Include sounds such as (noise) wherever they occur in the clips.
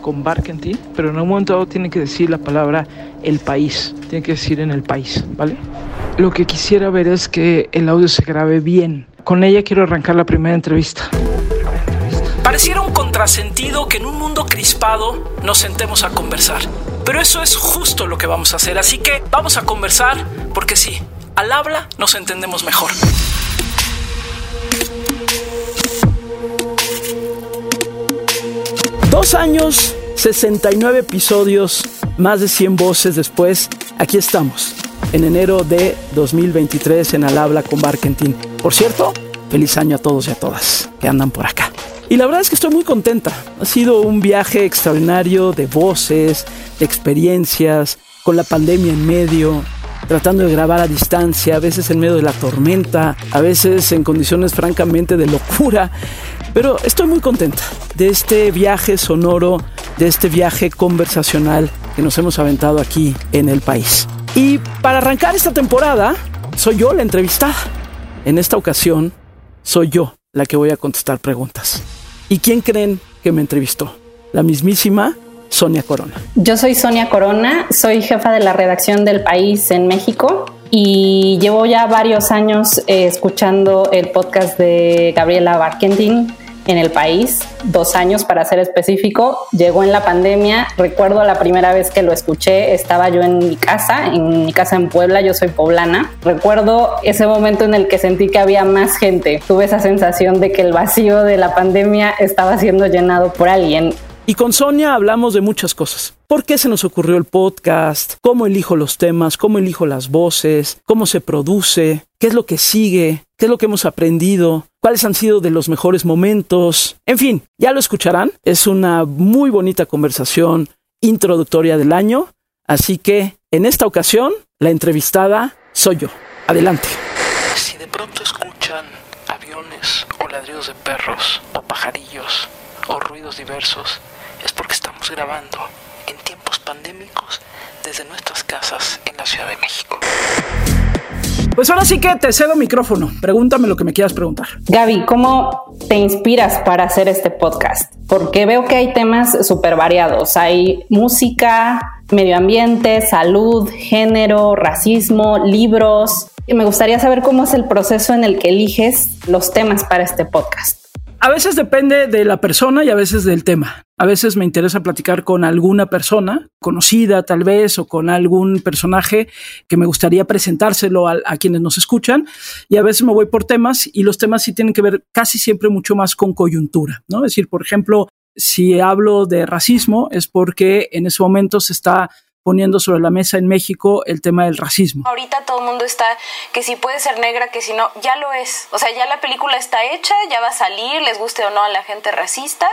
con Barkentin, pero en un momento dado tiene que decir la palabra el país, tiene que decir en el país, ¿vale? Lo que quisiera ver es que el audio se grabe bien. Con ella quiero arrancar la primera entrevista. Pareciera un contrasentido que en un mundo crispado nos sentemos a conversar. Pero eso es justo lo que vamos a hacer. Así que vamos a conversar porque sí, al habla nos entendemos mejor. Dos años, 69 episodios, más de 100 voces después, aquí estamos, en enero de 2023 en Al Habla con Barkentin. Por cierto, feliz año a todos y a todas que andan por acá. Y la verdad es que estoy muy contenta. Ha sido un viaje extraordinario de voces, de experiencias, con la pandemia en medio, tratando de grabar a distancia, a veces en medio de la tormenta, a veces en condiciones francamente de locura. Pero estoy muy contenta de este viaje sonoro, de este viaje conversacional que nos hemos aventado aquí en el país. Y para arrancar esta temporada, soy yo la entrevistada. En esta ocasión, soy yo la que voy a contestar preguntas. ¿Y quién creen que me entrevistó? La mismísima Sonia Corona. Yo soy Sonia Corona, soy jefa de la redacción del País en México y llevo ya varios años eh, escuchando el podcast de Gabriela Barkentin en el país, dos años para ser específico. Llegó en la pandemia. Recuerdo la primera vez que lo escuché, estaba yo en mi casa, en mi casa en Puebla, yo soy poblana. Recuerdo ese momento en el que sentí que había más gente. Tuve esa sensación de que el vacío de la pandemia estaba siendo llenado por alguien. Y con Sonia hablamos de muchas cosas. ¿Por qué se nos ocurrió el podcast? ¿Cómo elijo los temas? ¿Cómo elijo las voces? ¿Cómo se produce? ¿Qué es lo que sigue? ¿Qué es lo que hemos aprendido? ¿Cuáles han sido de los mejores momentos? En fin, ya lo escucharán. Es una muy bonita conversación introductoria del año. Así que en esta ocasión, la entrevistada soy yo. Adelante. Si de pronto escuchan aviones o ladridos de perros o pajarillos o ruidos diversos, es porque estamos grabando en tiempos pandémicos desde nuestras casas en la Ciudad de México. Pues ahora sí que te cedo micrófono. Pregúntame lo que me quieras preguntar. Gaby, ¿cómo te inspiras para hacer este podcast? Porque veo que hay temas súper variados. Hay música, medio ambiente, salud, género, racismo, libros. Y me gustaría saber cómo es el proceso en el que eliges los temas para este podcast. A veces depende de la persona y a veces del tema. A veces me interesa platicar con alguna persona conocida tal vez o con algún personaje que me gustaría presentárselo a, quienes nos escuchan y a veces me voy por temas y los temas sí tienen que ver casi siempre mucho más con coyuntura, ¿no? Es decir, por ejemplo, si hablo de racismo es porque en ese momento se está poniendo sobre la mesa en México el tema del racismo. Ahorita todo el mundo está que si puede ser negra, que si no, ya lo es. O sea, ya la película está hecha, ya va a salir, les guste o no a la gente racista.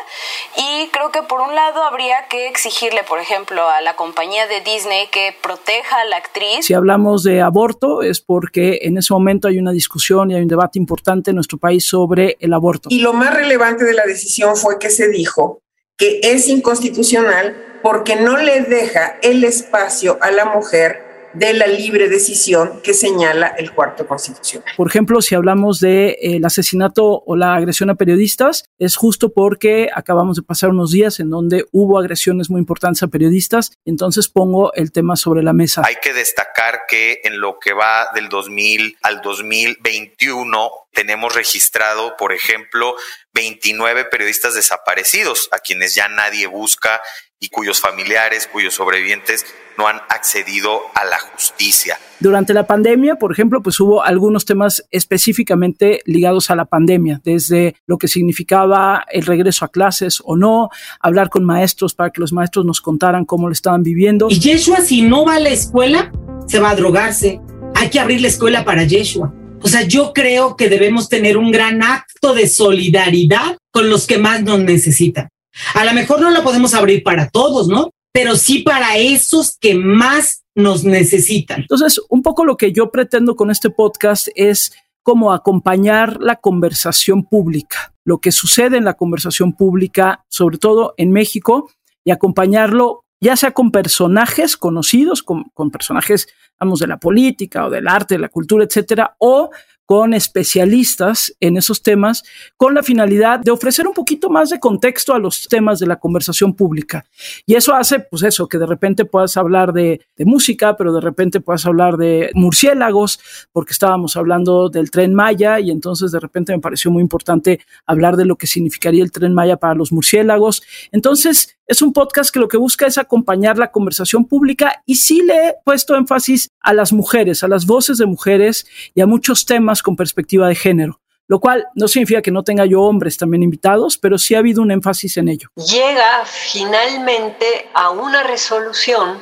Y creo que por un lado habría que exigirle, por ejemplo, a la compañía de Disney que proteja a la actriz. Si hablamos de aborto es porque en ese momento hay una discusión y hay un debate importante en nuestro país sobre el aborto. Y lo más relevante de la decisión fue que se dijo que es inconstitucional porque no le deja el espacio a la mujer de la libre decisión que señala el cuarto constitucional. Por ejemplo, si hablamos de eh, el asesinato o la agresión a periodistas, es justo porque acabamos de pasar unos días en donde hubo agresiones muy importantes a periodistas, entonces pongo el tema sobre la mesa. Hay que destacar que en lo que va del 2000 al 2021 tenemos registrado, por ejemplo, 29 periodistas desaparecidos, a quienes ya nadie busca y cuyos familiares, cuyos sobrevivientes no han accedido a la justicia. Durante la pandemia, por ejemplo, pues hubo algunos temas específicamente ligados a la pandemia, desde lo que significaba el regreso a clases o no, hablar con maestros para que los maestros nos contaran cómo lo estaban viviendo. Y Yeshua, si no va a la escuela, se va a drogarse. Hay que abrir la escuela para Yeshua. O sea, yo creo que debemos tener un gran acto de solidaridad con los que más nos necesitan. A lo mejor no la podemos abrir para todos, ¿no? pero sí para esos que más nos necesitan. Entonces, un poco lo que yo pretendo con este podcast es como acompañar la conversación pública, lo que sucede en la conversación pública, sobre todo en México, y acompañarlo ya sea con personajes conocidos, con, con personajes, vamos, de la política o del arte, de la cultura, etcétera, o con especialistas en esos temas con la finalidad de ofrecer un poquito más de contexto a los temas de la conversación pública. Y eso hace, pues eso, que de repente puedas hablar de, de música, pero de repente puedas hablar de murciélagos, porque estábamos hablando del tren Maya y entonces de repente me pareció muy importante hablar de lo que significaría el tren Maya para los murciélagos. Entonces, es un podcast que lo que busca es acompañar la conversación pública y sí le he puesto énfasis a las mujeres, a las voces de mujeres y a muchos temas con perspectiva de género, lo cual no significa que no tenga yo hombres también invitados, pero sí ha habido un énfasis en ello. Llega finalmente a una resolución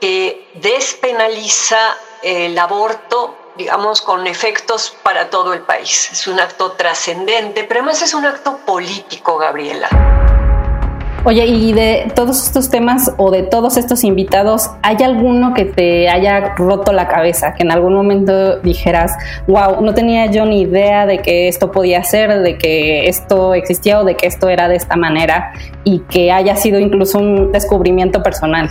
que despenaliza el aborto digamos, con efectos para todo el país. Es un acto trascendente, pero además es un acto político, Gabriela. Oye, y de todos estos temas o de todos estos invitados, ¿hay alguno que te haya roto la cabeza? Que en algún momento dijeras, wow, no tenía yo ni idea de que esto podía ser, de que esto existía o de que esto era de esta manera y que haya sido incluso un descubrimiento personal.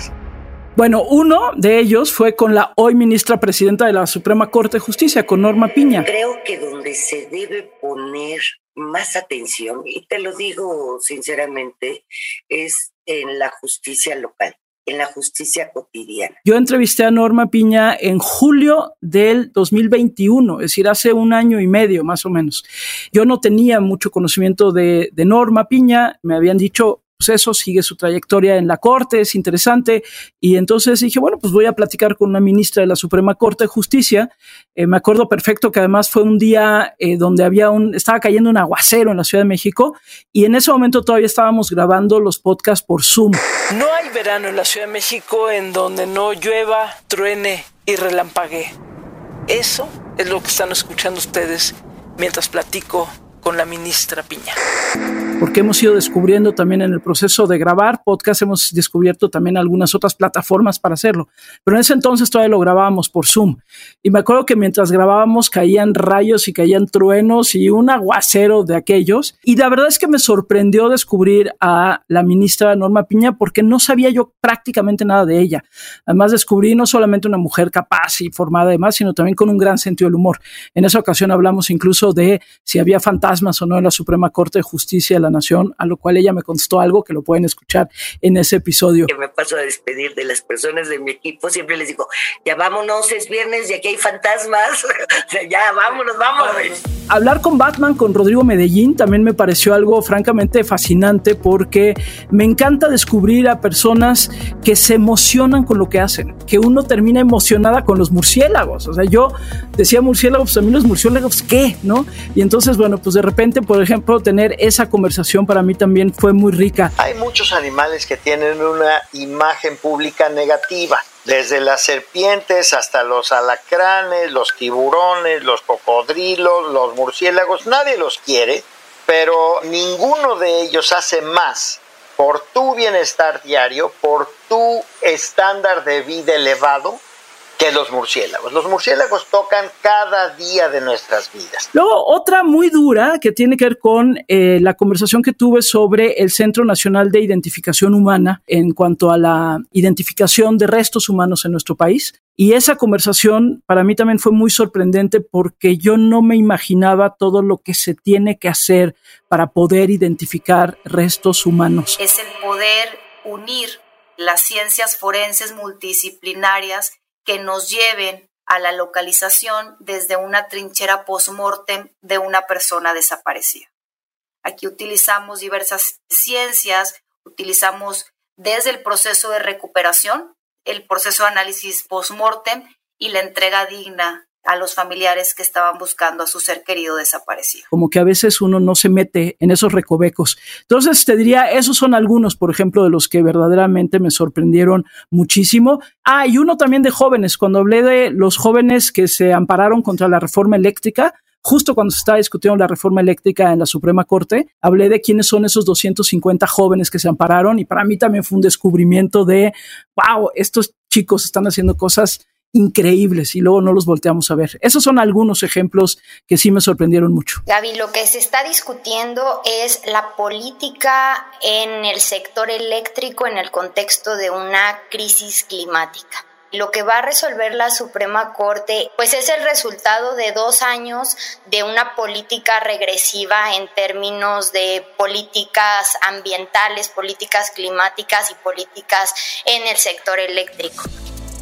Bueno, uno de ellos fue con la hoy ministra presidenta de la Suprema Corte de Justicia, con Norma Piña. Creo que donde se debe poner más atención, y te lo digo sinceramente, es en la justicia local en la justicia cotidiana. Yo entrevisté a Norma Piña en julio del 2021, es decir, hace un año y medio más o menos. Yo no tenía mucho conocimiento de, de Norma Piña, me habían dicho, eso, sigue su trayectoria en la Corte, es interesante. Y entonces dije, bueno, pues voy a platicar con una ministra de la Suprema Corte de Justicia. Eh, me acuerdo perfecto que además fue un día eh, donde había un, estaba cayendo un aguacero en la Ciudad de México y en ese momento todavía estábamos grabando los podcasts por Zoom. No hay verano en la Ciudad de México en donde no llueva, truene y relampague. Eso es lo que están escuchando ustedes mientras platico con la ministra Piña porque hemos ido descubriendo también en el proceso de grabar podcast, hemos descubierto también algunas otras plataformas para hacerlo. Pero en ese entonces todavía lo grabábamos por Zoom. Y me acuerdo que mientras grabábamos caían rayos y caían truenos y un aguacero de aquellos. Y la verdad es que me sorprendió descubrir a la ministra Norma Piña porque no sabía yo prácticamente nada de ella. Además descubrí no solamente una mujer capaz y formada además, sino también con un gran sentido del humor. En esa ocasión hablamos incluso de si había fantasmas o no en la Suprema Corte de Justicia de la Nación, a lo cual ella me contestó algo que lo pueden escuchar en ese episodio. Que me paso a despedir de las personas de mi equipo, siempre les digo, ya vámonos, es viernes y aquí hay fantasmas, (laughs) ya vámonos, vámonos. Hablar con Batman, con Rodrigo Medellín, también me pareció algo francamente fascinante porque me encanta descubrir a personas que se emocionan con lo que hacen, que uno termina emocionada con los murciélagos. O sea, yo decía murciélagos, pues a mí los murciélagos, ¿qué? ¿No? Y entonces, bueno, pues de repente, por ejemplo, tener esa conversación para mí también fue muy rica. Hay muchos animales que tienen una imagen pública negativa, desde las serpientes hasta los alacranes, los tiburones, los cocodrilos, los murciélagos, nadie los quiere, pero ninguno de ellos hace más por tu bienestar diario, por tu estándar de vida elevado, que los murciélagos. Los murciélagos tocan cada día de nuestras vidas. Luego, otra muy dura que tiene que ver con eh, la conversación que tuve sobre el Centro Nacional de Identificación Humana en cuanto a la identificación de restos humanos en nuestro país. Y esa conversación para mí también fue muy sorprendente porque yo no me imaginaba todo lo que se tiene que hacer para poder identificar restos humanos. Es el poder unir las ciencias forenses multidisciplinarias que nos lleven a la localización desde una trinchera post-mortem de una persona desaparecida. Aquí utilizamos diversas ciencias, utilizamos desde el proceso de recuperación, el proceso de análisis post-mortem y la entrega digna a los familiares que estaban buscando a su ser querido desaparecido. Como que a veces uno no se mete en esos recovecos. Entonces te diría, esos son algunos, por ejemplo, de los que verdaderamente me sorprendieron muchísimo. Ah, y uno también de jóvenes, cuando hablé de los jóvenes que se ampararon contra la reforma eléctrica, justo cuando se estaba discutiendo la reforma eléctrica en la Suprema Corte, hablé de quiénes son esos 250 jóvenes que se ampararon y para mí también fue un descubrimiento de, wow, estos chicos están haciendo cosas increíbles y luego no los volteamos a ver. Esos son algunos ejemplos que sí me sorprendieron mucho. Gaby, lo que se está discutiendo es la política en el sector eléctrico en el contexto de una crisis climática. Lo que va a resolver la Suprema Corte, pues es el resultado de dos años de una política regresiva en términos de políticas ambientales, políticas climáticas y políticas en el sector eléctrico.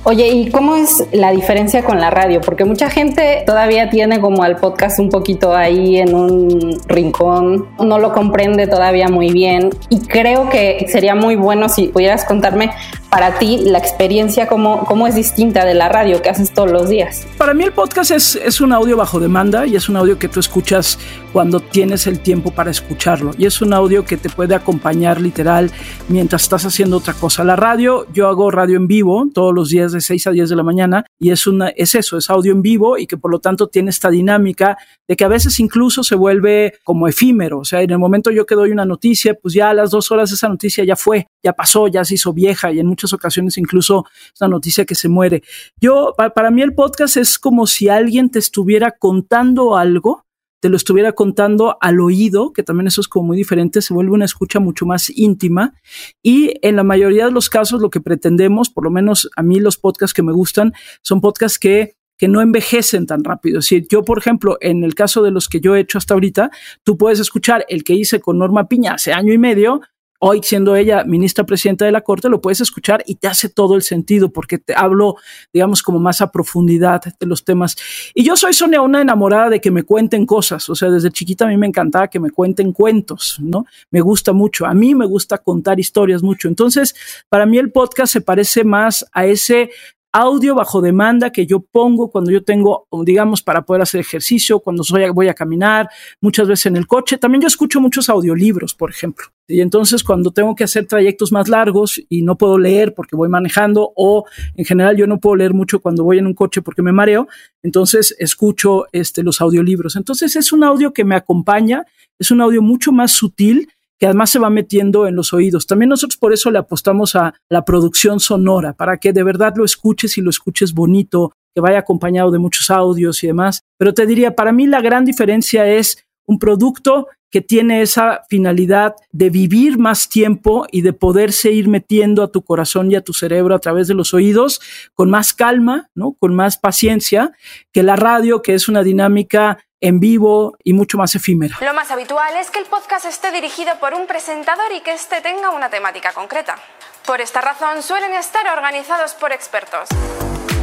Oye, ¿y cómo es la diferencia con la radio? Porque mucha gente todavía tiene como al podcast un poquito ahí en un rincón, no lo comprende todavía muy bien y creo que sería muy bueno si pudieras contarme para ti la experiencia cómo, cómo es distinta de la radio que haces todos los días. Para mí el podcast es, es un audio bajo demanda y es un audio que tú escuchas cuando tienes el tiempo para escucharlo y es un audio que te puede acompañar literal mientras estás haciendo otra cosa. La radio, yo hago radio en vivo todos los días de 6 a 10 de la mañana y es, una, es eso, es audio en vivo y que por lo tanto tiene esta dinámica de que a veces incluso se vuelve como efímero. O sea, en el momento yo que doy una noticia, pues ya a las dos horas esa noticia ya fue, ya pasó, ya se hizo vieja y en muchas ocasiones incluso es una noticia que se muere. Yo, para mí el podcast es como si alguien te estuviera contando algo te lo estuviera contando al oído, que también eso es como muy diferente, se vuelve una escucha mucho más íntima y en la mayoría de los casos lo que pretendemos, por lo menos a mí los podcasts que me gustan, son podcasts que que no envejecen tan rápido. Si yo, por ejemplo, en el caso de los que yo he hecho hasta ahorita, tú puedes escuchar el que hice con Norma Piña hace año y medio, hoy siendo ella ministra presidenta de la Corte, lo puedes escuchar y te hace todo el sentido porque te hablo, digamos, como más a profundidad de los temas. Y yo soy Sonia, una enamorada de que me cuenten cosas. O sea, desde chiquita a mí me encantaba que me cuenten cuentos, ¿no? Me gusta mucho. A mí me gusta contar historias mucho. Entonces, para mí el podcast se parece más a ese audio bajo demanda que yo pongo cuando yo tengo, digamos, para poder hacer ejercicio, cuando soy, voy a caminar, muchas veces en el coche. También yo escucho muchos audiolibros, por ejemplo. Y entonces cuando tengo que hacer trayectos más largos y no puedo leer porque voy manejando o en general yo no puedo leer mucho cuando voy en un coche porque me mareo, entonces escucho este, los audiolibros. Entonces es un audio que me acompaña, es un audio mucho más sutil que además se va metiendo en los oídos. También nosotros por eso le apostamos a la producción sonora, para que de verdad lo escuches y lo escuches bonito, que vaya acompañado de muchos audios y demás. Pero te diría, para mí la gran diferencia es un producto que tiene esa finalidad de vivir más tiempo y de poderse ir metiendo a tu corazón y a tu cerebro a través de los oídos con más calma, ¿no? Con más paciencia que la radio, que es una dinámica en vivo y mucho más efímera. Lo más habitual es que el podcast esté dirigido por un presentador y que éste tenga una temática concreta. Por esta razón suelen estar organizados por expertos.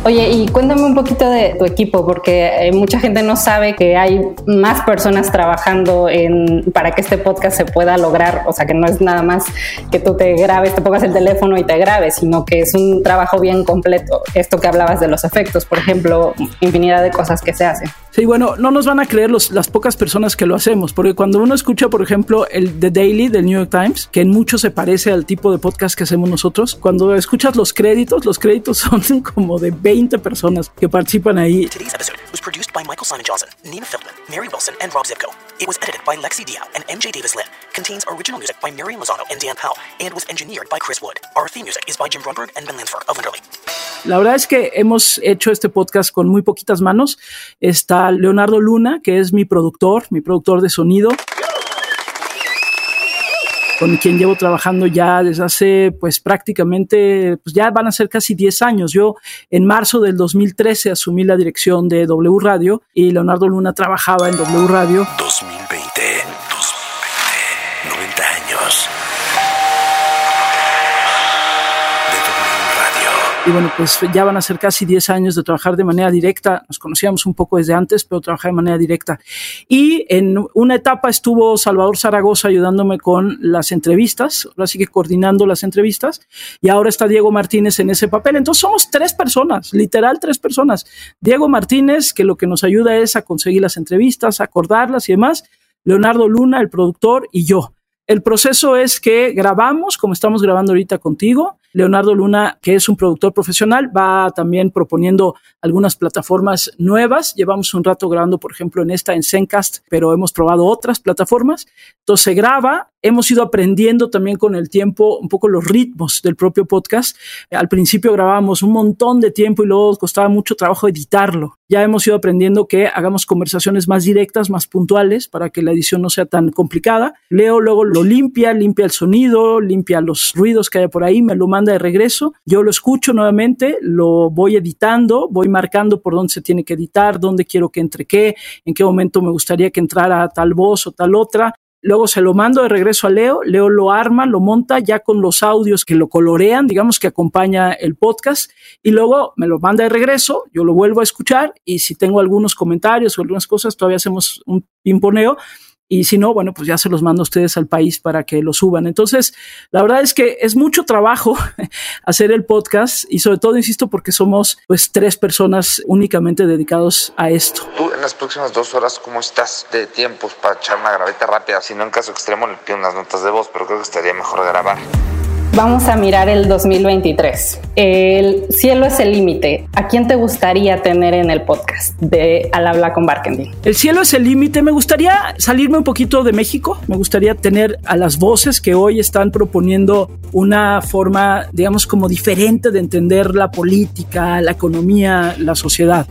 Oye, y cuéntame un poquito de tu equipo, porque eh, mucha gente no sabe que hay más personas trabajando en, para que este podcast se pueda lograr. O sea, que no es nada más que tú te grabes, te pongas el teléfono y te grabes, sino que es un trabajo bien completo. Esto que hablabas de los efectos, por ejemplo, infinidad de cosas que se hacen. Sí, bueno, no nos van a creer los, las pocas personas que lo hacemos, porque cuando uno escucha, por ejemplo, el The Daily del New York Times, que en mucho se parece al tipo de podcast que hacemos nosotros, cuando escuchas los créditos, los créditos (laughs) son como de 20 personas que participan ahí. Today's episode was produced by Michael Simon Johnson, Nina Feldman, Mary Wilson, and Rob Zipko. It was edited by Lexi Diao and MJ Davis Lynn. Contains original music by Miriam Lozano and Dan Powell, and was engineered by Chris Wood. Our theme music is by Jim Brunberg and Ben Lansford of Underly. La verdad es que hemos hecho este podcast con muy poquitas manos. Está Leonardo Luna, que es mi productor, mi productor de sonido con quien llevo trabajando ya desde hace pues prácticamente, pues ya van a ser casi 10 años. Yo en marzo del 2013 asumí la dirección de W Radio y Leonardo Luna trabajaba en W Radio. 2020, Y bueno, pues ya van a ser casi 10 años de trabajar de manera directa. Nos conocíamos un poco desde antes, pero trabajar de manera directa. Y en una etapa estuvo Salvador Zaragoza ayudándome con las entrevistas, ahora sigue coordinando las entrevistas. Y ahora está Diego Martínez en ese papel. Entonces somos tres personas, literal tres personas. Diego Martínez, que lo que nos ayuda es a conseguir las entrevistas, a acordarlas y demás. Leonardo Luna, el productor, y yo. El proceso es que grabamos, como estamos grabando ahorita contigo, Leonardo Luna, que es un productor profesional, va también proponiendo algunas plataformas nuevas. Llevamos un rato grabando, por ejemplo, en esta, en Zencast, pero hemos probado otras plataformas. Entonces se graba, hemos ido aprendiendo también con el tiempo un poco los ritmos del propio podcast. Al principio grabábamos un montón de tiempo y luego costaba mucho trabajo editarlo. Ya hemos ido aprendiendo que hagamos conversaciones más directas, más puntuales, para que la edición no sea tan complicada. Leo luego lo limpia, limpia el sonido, limpia los ruidos que haya por ahí, me lo manda de regreso. Yo lo escucho nuevamente, lo voy editando, voy marcando por dónde se tiene que editar, dónde quiero que entre qué, en qué momento me gustaría que entrara tal voz o tal otra. Luego se lo mando de regreso a Leo, Leo lo arma, lo monta ya con los audios que lo colorean, digamos que acompaña el podcast, y luego me lo manda de regreso, yo lo vuelvo a escuchar y si tengo algunos comentarios o algunas cosas, todavía hacemos un pimponeo y si no, bueno, pues ya se los mando a ustedes al país para que lo suban. Entonces, la verdad es que es mucho trabajo (laughs) hacer el podcast y sobre todo, insisto, porque somos pues tres personas únicamente dedicados a esto. Tú en las próximas dos horas, ¿cómo estás de tiempos para echar una graveta rápida? Si no, en caso extremo, le pido unas notas de voz, pero creo que estaría mejor grabar. Vamos a mirar el 2023. El cielo es el límite. ¿A quién te gustaría tener en el podcast de Al habla con Barkendi? El cielo es el límite. Me gustaría salirme un poquito de México. Me gustaría tener a las voces que hoy están proponiendo una forma, digamos, como diferente de entender la política, la economía, la sociedad.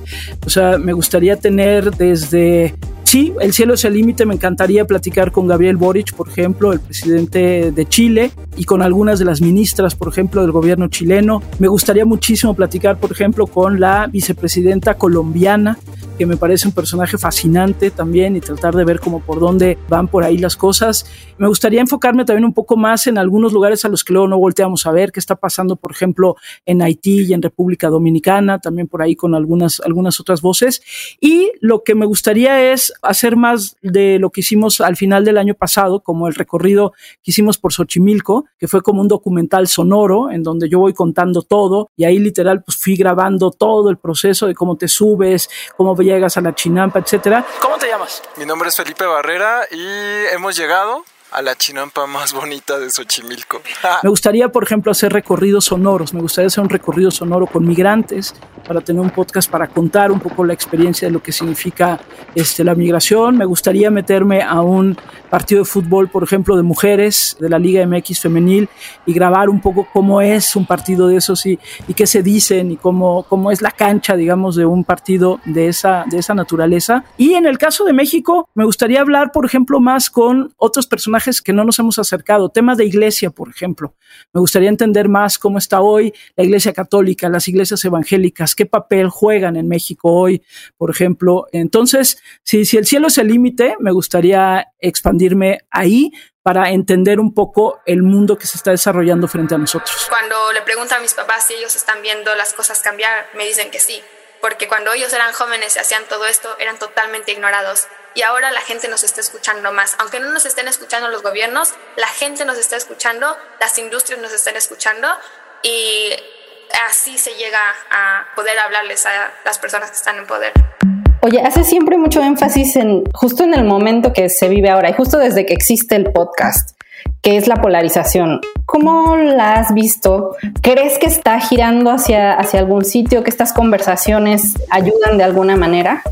O sea, me gustaría tener desde sí, el cielo es el límite. Me encantaría platicar con Gabriel Boric, por ejemplo, el presidente de Chile, y con algunas de las ministras, por ejemplo, del gobierno chileno. Me gustaría muchísimo platicar, por ejemplo, con la vicepresidenta colombiana que me parece un personaje fascinante también y tratar de ver cómo por dónde van por ahí las cosas. Me gustaría enfocarme también un poco más en algunos lugares a los que luego no volteamos a ver, qué está pasando, por ejemplo, en Haití y en República Dominicana, también por ahí con algunas, algunas otras voces. Y lo que me gustaría es hacer más de lo que hicimos al final del año pasado, como el recorrido que hicimos por Xochimilco, que fue como un documental sonoro en donde yo voy contando todo y ahí literal pues fui grabando todo el proceso de cómo te subes, cómo llegas a la chinampa, etcétera. ¿Cómo te llamas? Mi nombre es Felipe Barrera y hemos llegado a la chinampa más bonita de Xochimilco. (laughs) me gustaría, por ejemplo, hacer recorridos sonoros. Me gustaría hacer un recorrido sonoro con migrantes para tener un podcast para contar un poco la experiencia de lo que significa este, la migración. Me gustaría meterme a un partido de fútbol, por ejemplo, de mujeres de la Liga MX femenil y grabar un poco cómo es un partido de esos y, y qué se dicen y cómo, cómo es la cancha, digamos, de un partido de esa, de esa naturaleza. Y en el caso de México, me gustaría hablar, por ejemplo, más con otros personajes que no nos hemos acercado, temas de iglesia, por ejemplo. Me gustaría entender más cómo está hoy la iglesia católica, las iglesias evangélicas, qué papel juegan en México hoy, por ejemplo. Entonces, si, si el cielo es el límite, me gustaría expandirme ahí para entender un poco el mundo que se está desarrollando frente a nosotros. Cuando le pregunto a mis papás si ellos están viendo las cosas cambiar, me dicen que sí, porque cuando ellos eran jóvenes y hacían todo esto, eran totalmente ignorados y ahora la gente nos está escuchando más. Aunque no nos estén escuchando los gobiernos, la gente nos está escuchando, las industrias nos están escuchando y así se llega a poder hablarles a las personas que están en poder. Oye, hace siempre mucho énfasis en justo en el momento que se vive ahora y justo desde que existe el podcast, que es la polarización. ¿Cómo la has visto? ¿Crees que está girando hacia, hacia algún sitio, que estas conversaciones ayudan de alguna manera?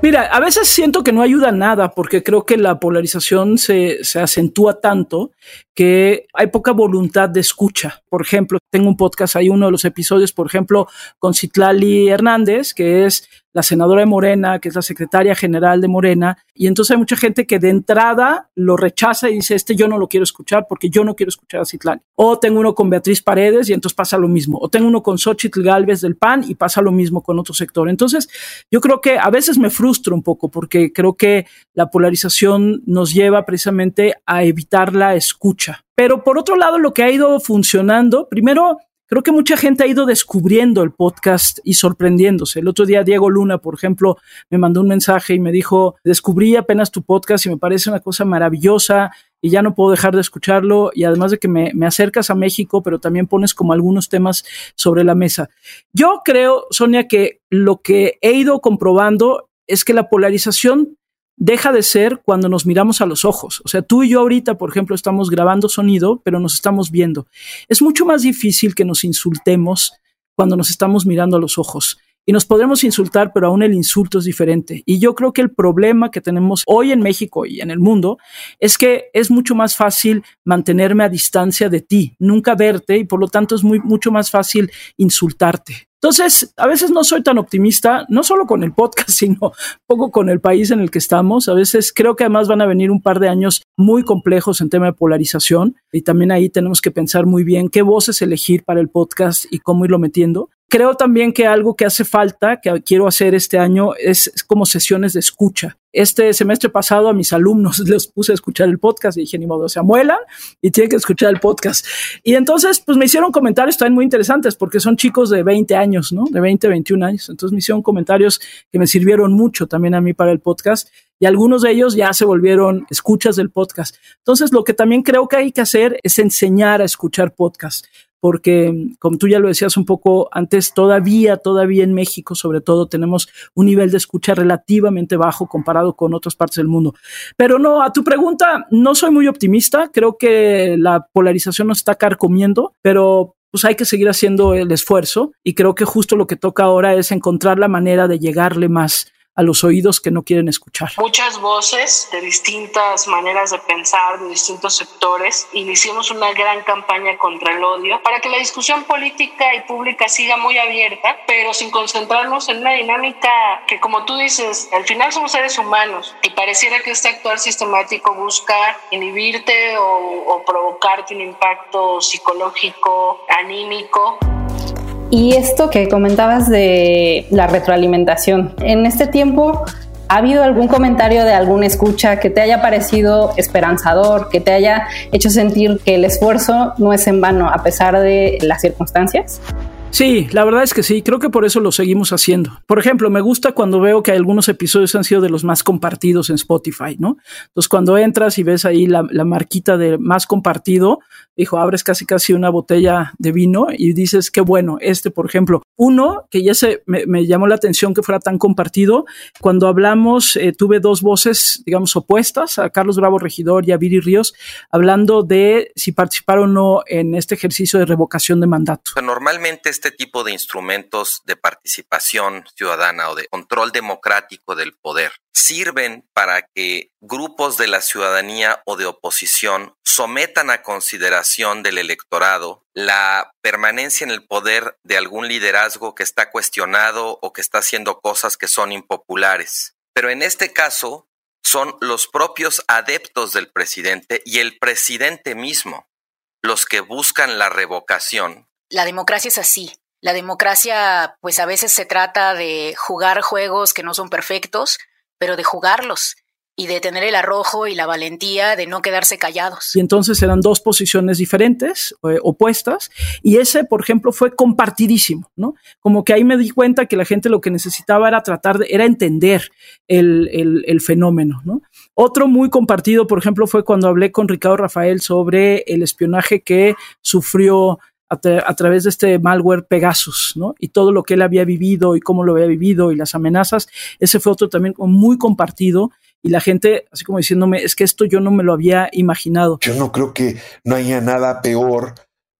Mira, a veces siento que no ayuda nada porque creo que la polarización se, se, acentúa tanto que hay poca voluntad de escucha. Por ejemplo, tengo un podcast, hay uno de los episodios, por ejemplo, con Citlali Hernández, que es la senadora de Morena, que es la secretaria general de Morena, y entonces hay mucha gente que de entrada lo rechaza y dice, este yo no lo quiero escuchar porque yo no quiero escuchar a Citlali. O tengo uno con Beatriz Paredes y entonces pasa lo mismo. O tengo uno con Xochitl Galvez del PAN y pasa lo mismo con otro sector. Entonces, yo creo que a veces me frustro un poco porque creo que la polarización nos lleva precisamente a evitar la escucha. Pero por otro lado, lo que ha ido funcionando, primero, creo que mucha gente ha ido descubriendo el podcast y sorprendiéndose. El otro día Diego Luna, por ejemplo, me mandó un mensaje y me dijo, descubrí apenas tu podcast y me parece una cosa maravillosa y ya no puedo dejar de escucharlo y además de que me, me acercas a México, pero también pones como algunos temas sobre la mesa. Yo creo, Sonia, que lo que he ido comprobando es que la polarización deja de ser cuando nos miramos a los ojos. O sea, tú y yo ahorita, por ejemplo, estamos grabando sonido, pero nos estamos viendo. Es mucho más difícil que nos insultemos cuando nos estamos mirando a los ojos. Y nos podremos insultar, pero aún el insulto es diferente. Y yo creo que el problema que tenemos hoy en México y en el mundo es que es mucho más fácil mantenerme a distancia de ti, nunca verte y por lo tanto es muy, mucho más fácil insultarte. Entonces, a veces no soy tan optimista, no solo con el podcast, (laughs) sino poco con el país en el que estamos. A veces creo que además van a venir un par de años muy complejos en tema de polarización y también ahí tenemos que pensar muy bien qué voces elegir para el podcast y cómo irlo metiendo. Creo también que algo que hace falta, que quiero hacer este año, es, como sesiones de escucha. Este semestre pasado a mis alumnos (laughs) les puse a escuchar el podcast y dije, ni modo, se amuelan y tienen que escuchar el podcast. Y entonces, pues me hicieron comentarios también muy interesantes porque son chicos de 20 años, ¿no? De 20, 21 años. Entonces me hicieron comentarios que me sirvieron mucho también a mí para el podcast y algunos de ellos ya se volvieron escuchas del podcast. Entonces, lo que también creo que hay que hacer es enseñar a escuchar podcast porque como tú ya lo decías un poco antes, todavía, todavía en México sobre todo tenemos un nivel de escucha relativamente bajo comparado con otras partes del mundo. Pero no, a tu pregunta, no soy muy optimista, creo que la polarización nos está carcomiendo, pero pues hay que seguir haciendo el esfuerzo y creo que justo lo que toca ahora es encontrar la manera de llegarle más a los oídos que no quieren escuchar. Muchas voces de distintas maneras de pensar, de distintos sectores. Iniciamos una gran campaña contra el odio para que la discusión política y pública siga muy abierta, pero sin concentrarnos en una dinámica que, como tú dices, al final somos seres humanos y pareciera que este actuar sistemático busca inhibirte o, o provocarte un impacto psicológico, anímico. Y esto que comentabas de la retroalimentación, en este tiempo ¿Ha habido algún comentario de algún escucha que te haya parecido esperanzador, que te haya hecho sentir que el esfuerzo no es en vano a pesar de las circunstancias? Sí, la verdad es que sí, creo que por eso lo seguimos haciendo. Por ejemplo, me gusta cuando veo que algunos episodios han sido de los más compartidos en Spotify, ¿no? Entonces, cuando entras y ves ahí la, marquita de más compartido, dijo, abres casi casi una botella de vino y dices, qué bueno, este, por ejemplo, uno que ya se me, llamó la atención que fuera tan compartido, cuando hablamos, eh, tuve dos voces, digamos, opuestas, a Carlos Bravo Regidor y a Viri Ríos, hablando de si participaron o no en este ejercicio de revocación de mandato. Normalmente este tipo de instrumentos de participación ciudadana o de control democrático del poder sirven para que grupos de la ciudadanía o de oposición sometan a consideración del electorado la permanencia en el poder de algún liderazgo que está cuestionado o que está haciendo cosas que son impopulares. Pero en este caso son los propios adeptos del presidente y el presidente mismo los que buscan la revocación la democracia es así. La democracia, pues a veces se trata de jugar juegos que no son perfectos, pero de jugarlos y de tener el arrojo y la valentía de no quedarse callados. Y entonces eran dos posiciones diferentes, eh, opuestas, y ese, por ejemplo, fue compartidísimo, ¿no? Como que ahí me di cuenta que la gente lo que necesitaba era tratar de, era entender el, el, el fenómeno, ¿no? Otro muy compartido, por ejemplo, fue cuando hablé con Ricardo Rafael sobre el espionaje que sufrió a, través de este malware Pegasus, ¿no? Y todo lo que él había vivido y cómo lo había vivido y las amenazas, ese fue otro también muy compartido y la gente así como diciéndome, es que esto yo no me lo había imaginado. Yo no creo que no haya nada peor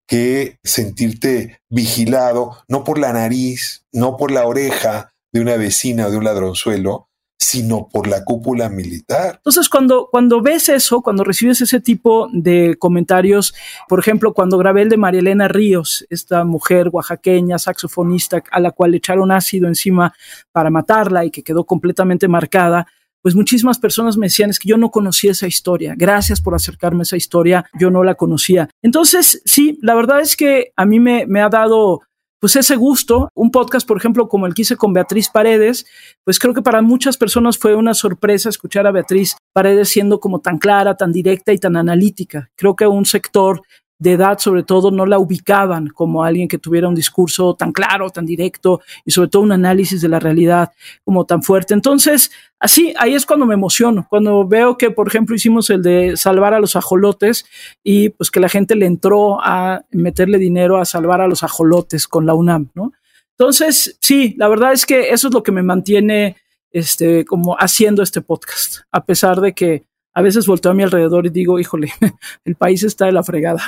que sentirte vigilado, no por la nariz, no por la oreja de una vecina o de un ladronzuelo, sino por la cúpula militar. Entonces, cuando, cuando ves eso, cuando recibes ese tipo de comentarios, por ejemplo, cuando grabé el de María Elena Ríos, esta mujer oaxaqueña, saxofonista, a la cual le echaron ácido encima para matarla y que quedó completamente marcada, pues muchísimas personas me decían, es que yo no conocía esa historia, gracias por acercarme a esa historia, yo no la conocía. Entonces, sí, la verdad es que a mí me, me ha dado pues ese gusto, un podcast, por ejemplo, como el que hice con Beatriz Paredes, pues creo que para muchas personas fue una sorpresa escuchar a Beatriz Paredes siendo como tan clara, tan directa y tan analítica. Creo que un sector de edad sobre todo no la ubicaban como alguien que tuviera un discurso tan claro, tan directo y sobre todo un análisis de la realidad como tan fuerte. Entonces, así, ahí es cuando me emociono, cuando veo que, por ejemplo, hicimos el de salvar a los ajolotes y pues que la gente le entró a meterle dinero a salvar a los ajolotes con la UNAM, ¿no? Entonces, sí, la verdad es que eso es lo que me mantiene este, como haciendo este podcast, a pesar de que a veces volteo a mi alrededor y digo, híjole, (laughs) el país está de la fregada.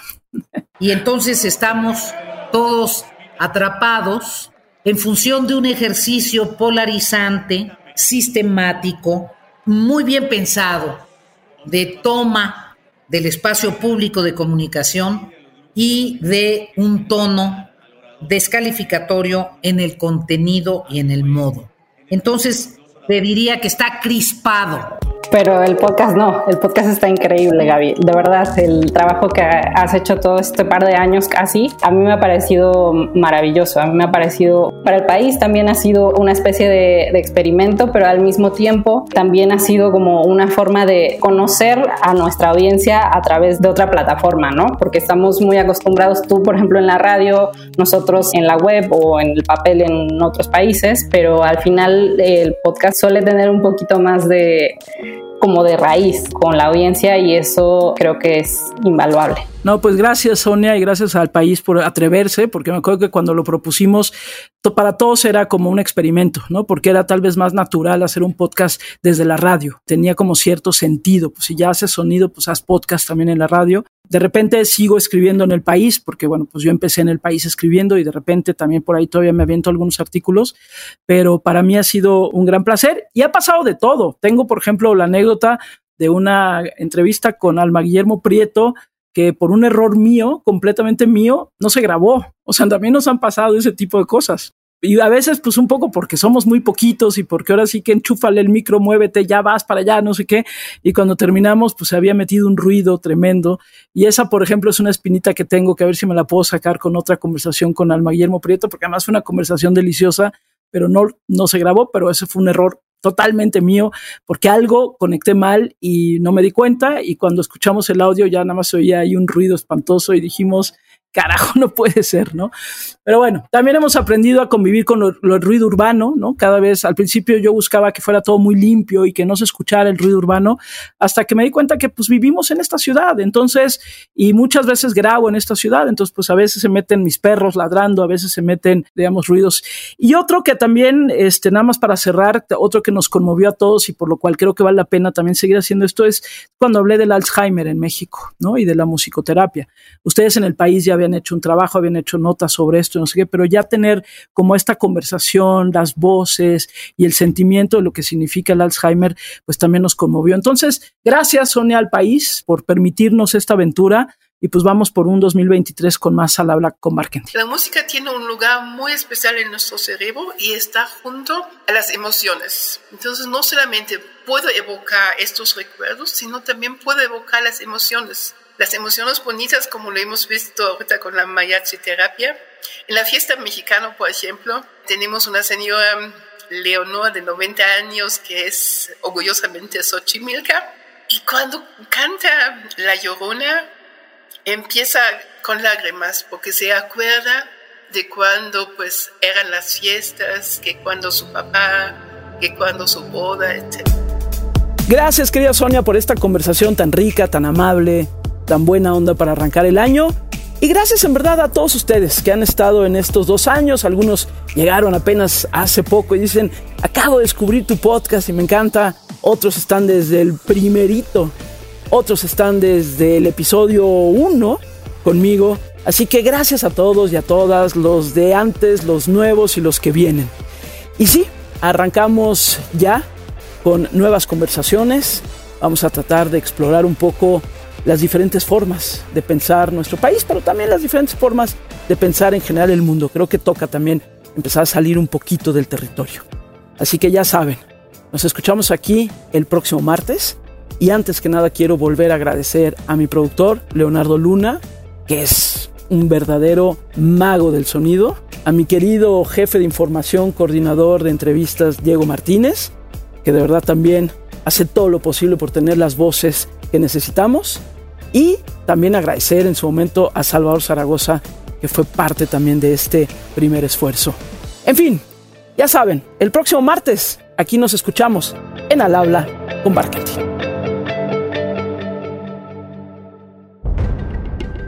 Y entonces estamos todos atrapados en función de un ejercicio polarizante, sistemático, muy bien pensado, de toma del espacio público de comunicación y de un tono descalificatorio en el contenido y en el modo. Entonces, te diría que está crispado pero el podcast no, el podcast está increíble, Gaby. De verdad, el trabajo que has hecho todo este par de años casi, a mí me ha parecido maravilloso. A mí me ha parecido, para el país también ha sido una especie de, de experimento, pero al mismo tiempo también ha sido como una forma de conocer a nuestra audiencia a través de otra plataforma, ¿no? Porque estamos muy acostumbrados, tú por ejemplo en la radio, nosotros en la web o en el papel en otros países, pero al final el podcast suele tener un poquito más de como de raíz con la audiencia y eso creo que es invaluable. No, pues gracias Sonia y gracias al país por atreverse, porque me acuerdo que cuando lo propusimos, para todos era como un experimento, ¿no? Porque era tal vez más natural hacer un podcast desde la radio, tenía como cierto sentido, pues si ya haces sonido, pues haz podcast también en la radio. De repente sigo escribiendo en el país, porque bueno, pues yo empecé en el país escribiendo y de repente también por ahí todavía me aviento algunos artículos, pero para mí ha sido un gran placer y ha pasado de todo. Tengo, por ejemplo, la anécdota de una entrevista con Alma Guillermo Prieto, que por un error mío, completamente mío, no se grabó. O sea, también nos han pasado ese tipo de cosas. Y a veces, pues un poco porque somos muy poquitos y porque ahora sí que enchúfale el micro, muévete, ya vas para allá, no sé qué. Y cuando terminamos, pues se había metido un ruido tremendo. Y esa, por ejemplo, es una espinita que tengo que a ver si me la puedo sacar con otra conversación con Alma Guillermo Prieto, porque además fue una conversación deliciosa, pero no, no se grabó, pero ese fue un error totalmente mío, porque algo conecté mal y no me di cuenta y cuando escuchamos el audio ya nada más oía ahí un ruido espantoso y dijimos, carajo, (laughs) no puede ser, ¿no? Pero bueno, también hemos aprendido a convivir con el ruido urbano, ¿no? Cada vez, al principio yo buscaba que fuera todo muy limpio y que no se escuchara el ruido urbano, hasta que me di cuenta que pues vivimos en esta ciudad, entonces, y muchas veces grabo en esta ciudad, entonces pues a veces se meten mis perros ladrando, a veces se meten, digamos, ruidos. Y otro que también, este, nada más para cerrar, otro que nos conmovió a todos y por lo cual creo que vale la pena también seguir haciendo esto es cuando hablé del Alzheimer en México, ¿no? Y de la musicoterapia. Ustedes en el país ya habían hecho un trabajo, habían hecho notas sobre esto, no sé qué, pero ya tener como esta conversación, las voces y el sentimiento de lo que significa el Alzheimer, pues también nos conmovió. Entonces, gracias Sonia al país por permitirnos esta aventura y pues vamos por un 2023 con más al habla con marketing. La música tiene un lugar muy especial en nuestro cerebro y está junto a las emociones. Entonces no solamente puedo evocar estos recuerdos, sino también puedo evocar las emociones las emociones bonitas, como lo hemos visto ahorita con la mariachi terapia. En la fiesta mexicana, por ejemplo, tenemos una señora Leonor de 90 años que es orgullosamente Xochimilca. Y cuando canta La Llorona, empieza con lágrimas porque se acuerda de cuando pues eran las fiestas, que cuando su papá, que cuando su boda, etc. Gracias querida Sonia por esta conversación tan rica, tan amable, tan buena onda para arrancar el año. Y gracias en verdad a todos ustedes que han estado en estos dos años. Algunos llegaron apenas hace poco y dicen, acabo de descubrir tu podcast y me encanta. Otros están desde el primerito. Otros están desde el episodio 1 conmigo. Así que gracias a todos y a todas, los de antes, los nuevos y los que vienen. Y sí, arrancamos ya con nuevas conversaciones. Vamos a tratar de explorar un poco las diferentes formas de pensar nuestro país, pero también las diferentes formas de pensar en general el mundo. Creo que toca también empezar a salir un poquito del territorio. Así que ya saben, nos escuchamos aquí el próximo martes. Y antes que nada quiero volver a agradecer a mi productor, Leonardo Luna, que es un verdadero mago del sonido, a mi querido jefe de información, coordinador de entrevistas, Diego Martínez, que de verdad también hace todo lo posible por tener las voces que necesitamos y también agradecer en su momento a Salvador Zaragoza, que fue parte también de este primer esfuerzo. En fin, ya saben, el próximo martes aquí nos escuchamos en Al Habla con Marketing.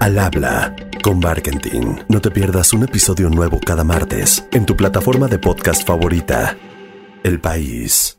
Al Habla con Marketing. No te pierdas un episodio nuevo cada martes en tu plataforma de podcast favorita. El País.